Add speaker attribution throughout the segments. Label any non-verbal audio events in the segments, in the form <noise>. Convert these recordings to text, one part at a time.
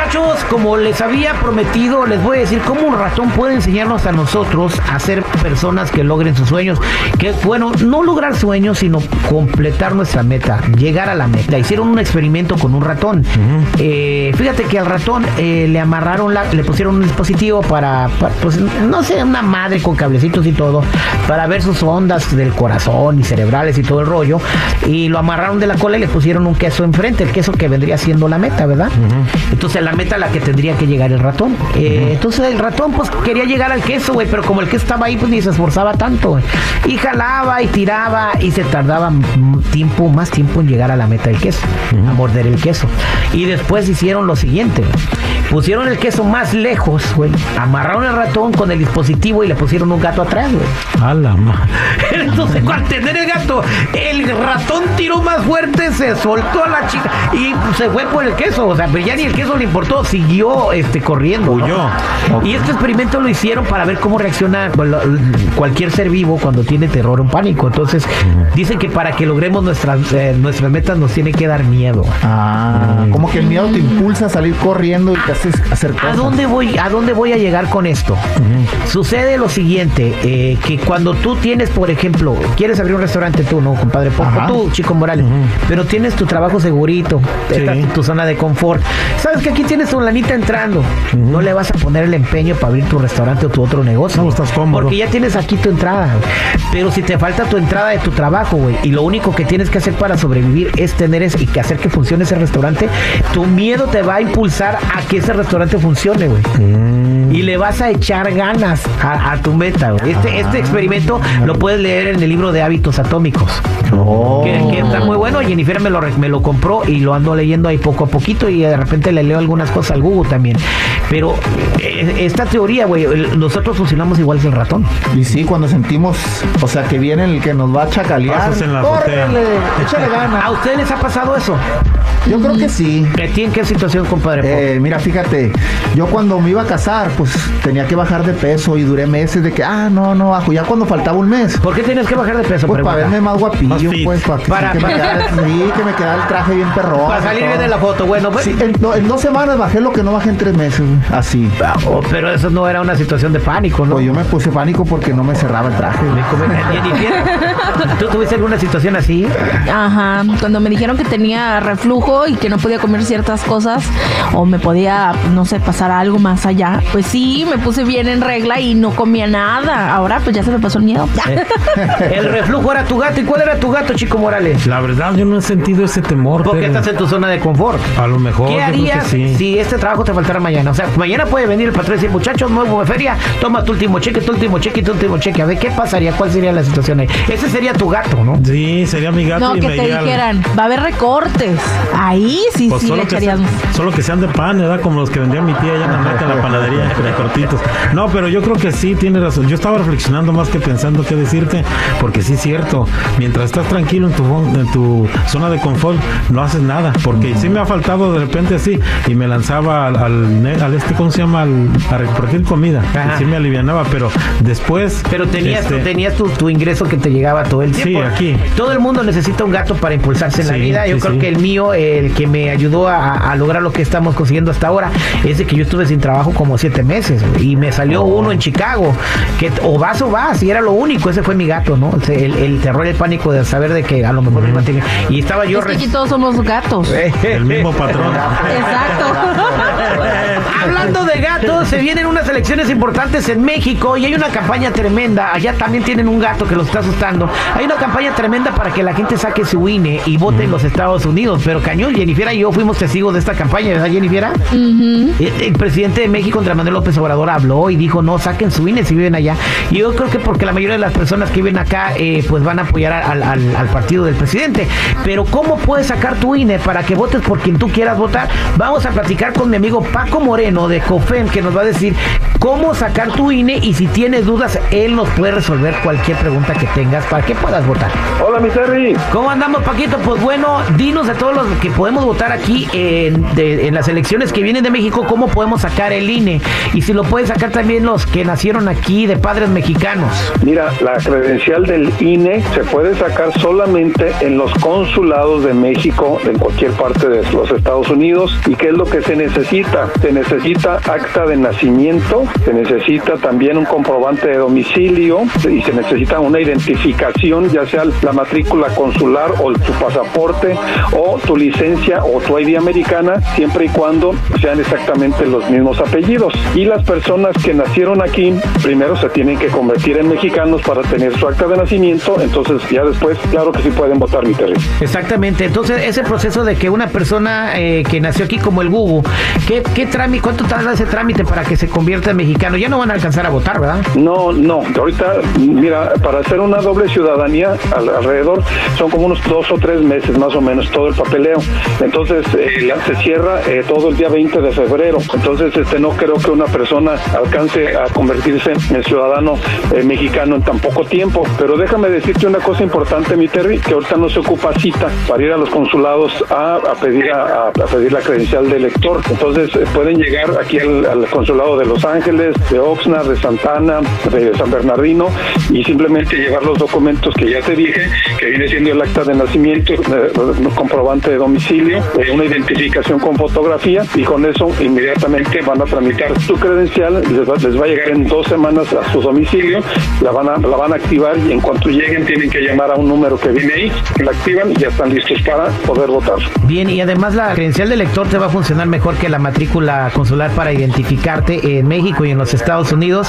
Speaker 1: Muchachos, como les había prometido, les voy a decir cómo un ratón puede enseñarnos a nosotros a ser personas que logren sus sueños. Que bueno, no lograr sueños, sino completar nuestra meta, llegar a la meta. Hicieron un experimento con un ratón. Eh, fíjate que al ratón eh, le amarraron, la, le pusieron un dispositivo para, para, pues no sé, una madre con cablecitos y todo, para ver sus ondas del corazón y cerebrales y todo el rollo. Y lo amarraron de la cola y le pusieron un queso enfrente, el queso que vendría siendo la meta, ¿verdad? Entonces la meta a la que tendría que llegar el ratón. Eh, Entonces el ratón pues quería llegar al queso, güey, pero como el queso estaba ahí, pues ni se esforzaba tanto, güey. Y jalaba y tiraba y se tardaba tiempo, más tiempo en llegar a la meta del queso, a morder el queso. Y después hicieron lo siguiente. Pusieron el queso más lejos, güey. Amarraron el ratón con el dispositivo y le pusieron un gato atrás, güey.
Speaker 2: A la ma- <laughs>
Speaker 1: Entonces, al tener el gato, el ratón tiró más fuerte, se soltó a la chica y se fue por el queso. O sea, pero ya ni el queso le importó, siguió este, corriendo. ¿no?
Speaker 2: Huyó.
Speaker 1: Y este experimento lo hicieron para ver cómo reacciona cualquier ser vivo cuando tiene terror o pánico. Entonces, dicen que para que logremos nuestras, eh, nuestras metas nos tiene que dar miedo.
Speaker 3: Ah, como que el miedo te impulsa a salir corriendo y te haces hacer
Speaker 1: ¿A dónde voy, a dónde voy a llegar con esto? Sucede lo siguiente, eh, que cuando tú tienes, por ejemplo, quieres abrir un restaurante tú, ¿no, compadre? Poco tú, Chico Morales, pero tienes tu trabajo segurito,
Speaker 2: Sí.
Speaker 1: tu zona de confort. Sabes que aquí tienes tu lanita entrando. No le vas a poner el empeño para abrir tu restaurante o tu otro negocio.
Speaker 2: No, estás cómodo.
Speaker 1: Porque ya tienes aquí tu entrada. Pero si te falta tu entrada de tu trabajo, güey, y lo único que tienes que hacer para sobrevivir es tener ese, y que hacer que funcione ese restaurante, tu miedo te va a impulsar a que ese restaurante funcione, güey. Y le vas a echar ganas a, a tu meta, güey. Este, este experimento lo puedes leer en el libro de hábitos atómicos.
Speaker 3: Oh.
Speaker 1: Que, que está muy bueno. Jennifer me lo, re- me lo compró y lo ando leyendo ahí poco a poquito y de repente le leo algunas cosas al Google también. Pero eh, esta teoría, güey, nosotros funcionamos igual que el ratón.
Speaker 3: Y sí, cuando sentimos, o sea, que viene el que nos va a chacalear.
Speaker 2: En.
Speaker 3: ¡Córrele! <laughs> ¡Échale ganas!
Speaker 1: ¿A ustedes les ha pasado eso?
Speaker 3: Yo creo que sí.
Speaker 1: ¿A ti en qué situación, compadre?
Speaker 3: Eh, mira, fíjate, yo cuando me iba a casar, pues tenía que bajar de peso y duré meses de que, ah, no, no bajo. Ya cuando faltaba un mes,
Speaker 1: ¿Por qué tienes que bajar de peso?
Speaker 3: pues para verme más guapillo,
Speaker 2: Más
Speaker 3: pues, para que, sí,
Speaker 1: Para-
Speaker 3: que me <laughs> quedara, sí, que me quedara el traje bien perrón.
Speaker 1: Para salir bien de la foto. Bueno, pues,
Speaker 3: Sí, en, no, en dos semanas bajé lo que no bajé en tres meses, güey, así.
Speaker 1: Oh, pero eso no era una situación de pánico, ¿no?
Speaker 3: Pues yo me puse pánico porque no me cerraba el traje.
Speaker 1: ¿tú tuviste alguna situación así?
Speaker 4: Ajá, cuando me dijeron que tenía reflujo y que no podía comer ciertas cosas o me podía, no sé, pasar algo más allá, pues sí, me puse bien en regla y no comía nada. Ahora pues ya se me pasó el miedo.
Speaker 1: El reflujo era tu gato. ¿Y cuál era tu gato, Chico Morales?
Speaker 2: La verdad, yo no he sentido ese temor.
Speaker 1: Porque
Speaker 2: pero
Speaker 1: estás en tu zona de confort.
Speaker 2: A lo mejor.
Speaker 1: ¿Qué
Speaker 2: yo creo que
Speaker 1: harías
Speaker 2: sí.
Speaker 1: Si este trabajo te faltara mañana? O sea, mañana puede venir el patrón y decir, muchachos, nuevo de feria, toma tu último cheque, tu último cheque, tu último cheque. A ver, ¿qué pasaría? ¿Cuál sería la situación ahí? Ese sería tu gato, ¿no?
Speaker 2: Sí, sería mi gato
Speaker 4: No,
Speaker 2: y
Speaker 4: que
Speaker 2: me
Speaker 4: te dijeran, va a haber recortes. Ahí sí,
Speaker 2: Pues
Speaker 4: sí le
Speaker 2: solo, que
Speaker 4: echarías.
Speaker 2: sean, solo que sean de pan, ¿verdad? Como los que vendía mi tía allá en la en la panadería, de cortitos. No, pero yo creo que sí, tiene razón. Yo estaba reflexionando más que pensando qué decirte, porque sí es cierto. Mientras estás tranquilo en tu, en tu zona de confort, no haces nada. Porque sí me ha faltado de repente así, y me lanzaba al, al, ne- al este, ¿cómo se llama? Al, a repartir comida.
Speaker 1: Ajá.
Speaker 2: Y sí me alivianaba, pero después.
Speaker 1: Pero tenías,
Speaker 2: este,
Speaker 1: tenías tu, tu ingreso que te llegaba todo el
Speaker 2: Sí,
Speaker 1: tiempo.
Speaker 2: aquí.
Speaker 1: Todo el mundo necesita un gato para impulsarse en la vida. Yo
Speaker 2: sí,
Speaker 1: creo
Speaker 2: sí.
Speaker 1: que el mío, el que me ayudó a, a lograr lo que estamos consiguiendo hasta ahora, es de que yo estuve sin trabajo como siete meses y me salió
Speaker 2: Oh.
Speaker 1: uno en Chicago. Que o vas o vas, y era lo único. Ese fue mi gato, ¿no? El, el terror y el pánico de saber de que a lo mejor me mantenía. Y estaba yo.
Speaker 4: Es que aquí todos somos gatos. <laughs>
Speaker 2: El mismo patrón.
Speaker 4: Exacto. <laughs>
Speaker 1: Hablando de gatos, se vienen unas elecciones importantes en México y hay una campaña tremenda. Allá también tienen un gato que los está asustando. Hay una campaña tremenda para que la gente saque su INE y vote en los Estados Unidos. Pero cañón, Jennifer y yo fuimos testigos de esta campaña, ¿verdad, Jennifer? El, el presidente de México, Andrés Manuel López Obrador, habló y dijo: No, saquen su INE si viven allá. Y yo creo que porque la mayoría de las personas que viven acá, eh, pues van a apoyar al, al- al partido del presidente. Pero, ¿cómo puedes sacar tu INE para que votes por quien tú quieras votar? Vamos a platicar con mi amigo Paco Moreno. De COFEM que nos va a decir cómo sacar tu INE y si tienes dudas, él nos puede resolver cualquier pregunta que tengas para que puedas votar.
Speaker 5: Hola, mi Terry.
Speaker 1: ¿Cómo andamos, Paquito? Pues bueno, dinos a todos los que podemos votar aquí en, de- en las elecciones que vienen de México, cómo podemos sacar el INE y si lo pueden sacar también los que nacieron aquí de padres mexicanos.
Speaker 5: Mira, la credencial del INE se puede sacar solamente en los consulados de México, en cualquier parte de los Estados Unidos. ¿Y qué es lo que se necesita? Se necesita acta de nacimiento, se necesita también un comprobante de domicilio y se necesita una identificación, ya sea la matrícula consular o tu pasaporte o tu licencia o tu ID americana, siempre y cuando sean exactamente los mismos apellidos. Y las personas que nacieron aquí, primero se tienen que convertir en mexicanos para tener su acta de nacimiento, entonces ya después, claro que sí pueden votar, mi Terry.
Speaker 1: Exactamente, entonces ese proceso de que una persona eh, que nació aquí como el ¿qué, trámite, cuánto tarda ese trámite para que se convierta en mexicano? Ya no van a alcanzar a votar, ¿verdad?
Speaker 5: No, no, ahorita, mira, para hacer una doble ciudadanía al- alrededor son como unos dos o tres meses más o menos todo el papeleo. Entonces eh, se cierra eh, todo el día 20 de febrero. Entonces este no creo que una persona alcance a convertirse en ciudadano eh, mexicano en tan poco tiempo. Pero déjame decirte una cosa importante, mi Terry, que ahorita no se ocupa cita para ir a los consulados a, pedir a, a pedir la credencial de Entonces eh, pueden llegar aquí al, consulado de Los Ángeles, de Oxnard, de Santana, de San Bernardino y simplemente llevar los documentos que ya te dije, que viene siendo el acta de nacimiento, eh, comprobante de domicilio, eh, una identificación con fotografía y con eso inmediatamente van a tramitar su credencial, les va, a llegar en dos semanas a su domicilio, la van a, la van a activar y en cuanto lleguen tienen que llamar a un número que viene ahí, la activan y ya están listos para poder votar.
Speaker 1: Bien, y además la credencial de elector te va a funcionar mejor que la matrícula consular para identificarte en México y en los Estados Unidos.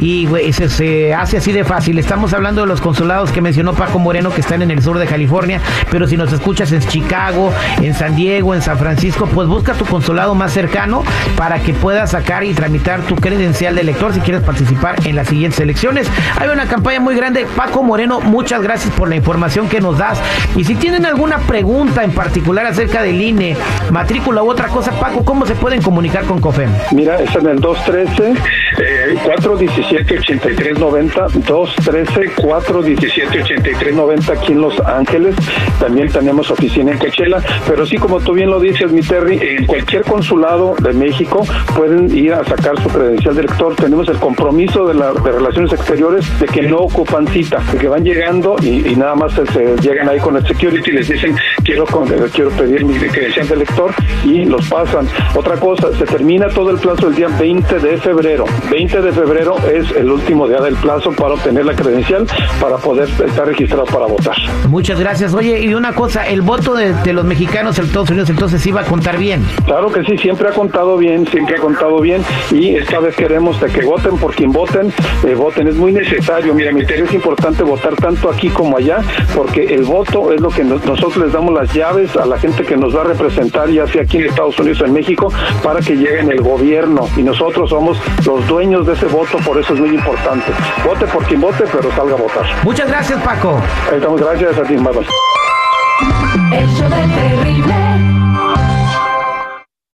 Speaker 1: Y se, se hace así de fácil. Estamos hablando de los consulados que mencionó Paco Moreno que están en el sur de California, pero si nos escuchas en Chicago, en San Diego, en San Francisco, pues busca tu consulado más cercano para que puedas sacar y tramitar tu credencial de elector si quieres participar en las siguientes elecciones. Hay una campaña muy grande. Paco Moreno, muchas gracias por la información que nos das. Y si tienen alguna pregunta en particular acerca del INE, matrícula u otra cosa, Paco, ¿cómo se pueden comunicar con COFEM?
Speaker 5: Mira, es en el 213 eh, 417 8390 213 417 8390 aquí en Los Ángeles. También tenemos oficina en Coachella, pero sí como tú bien lo dices, mi Terry, en cualquier consulado de México pueden ir a sacar su credencial de elector. Tenemos el compromiso de, la, de Relaciones Exteriores de que no ocupan cita, de que van llegando y, nada más llegan ahí con el security y les dicen quiero con- eh, quiero pedir mi credencial de elector y los pasan. Otra cosa, se termina todo el plazo el día 20 de febrero. 20 de febrero es el último día del plazo para obtener la credencial para poder estar registrado para votar.
Speaker 1: Muchas gracias. Oye, y una cosa, el voto de, de los mexicanos en Estados Unidos entonces sí va a contar bien.
Speaker 5: Claro que sí, siempre ha contado bien, siempre ha contado bien y esta vez queremos de que voten por quien voten, eh, voten, es muy necesario, mira, mi interés es importante votar tanto aquí como allá, porque el voto es lo que nos- nosotros les damos las llaves a la gente que nos va a representar, ya sea aquí en Estados Unidos o en México, para que llegue en el gobierno y nosotros somos los dueños de ese voto, por eso es muy importante. Vote por quien vote, pero salga a votar.
Speaker 1: Muchas gracias, Paco.
Speaker 5: Ahí estamos, gracias a ti, bye,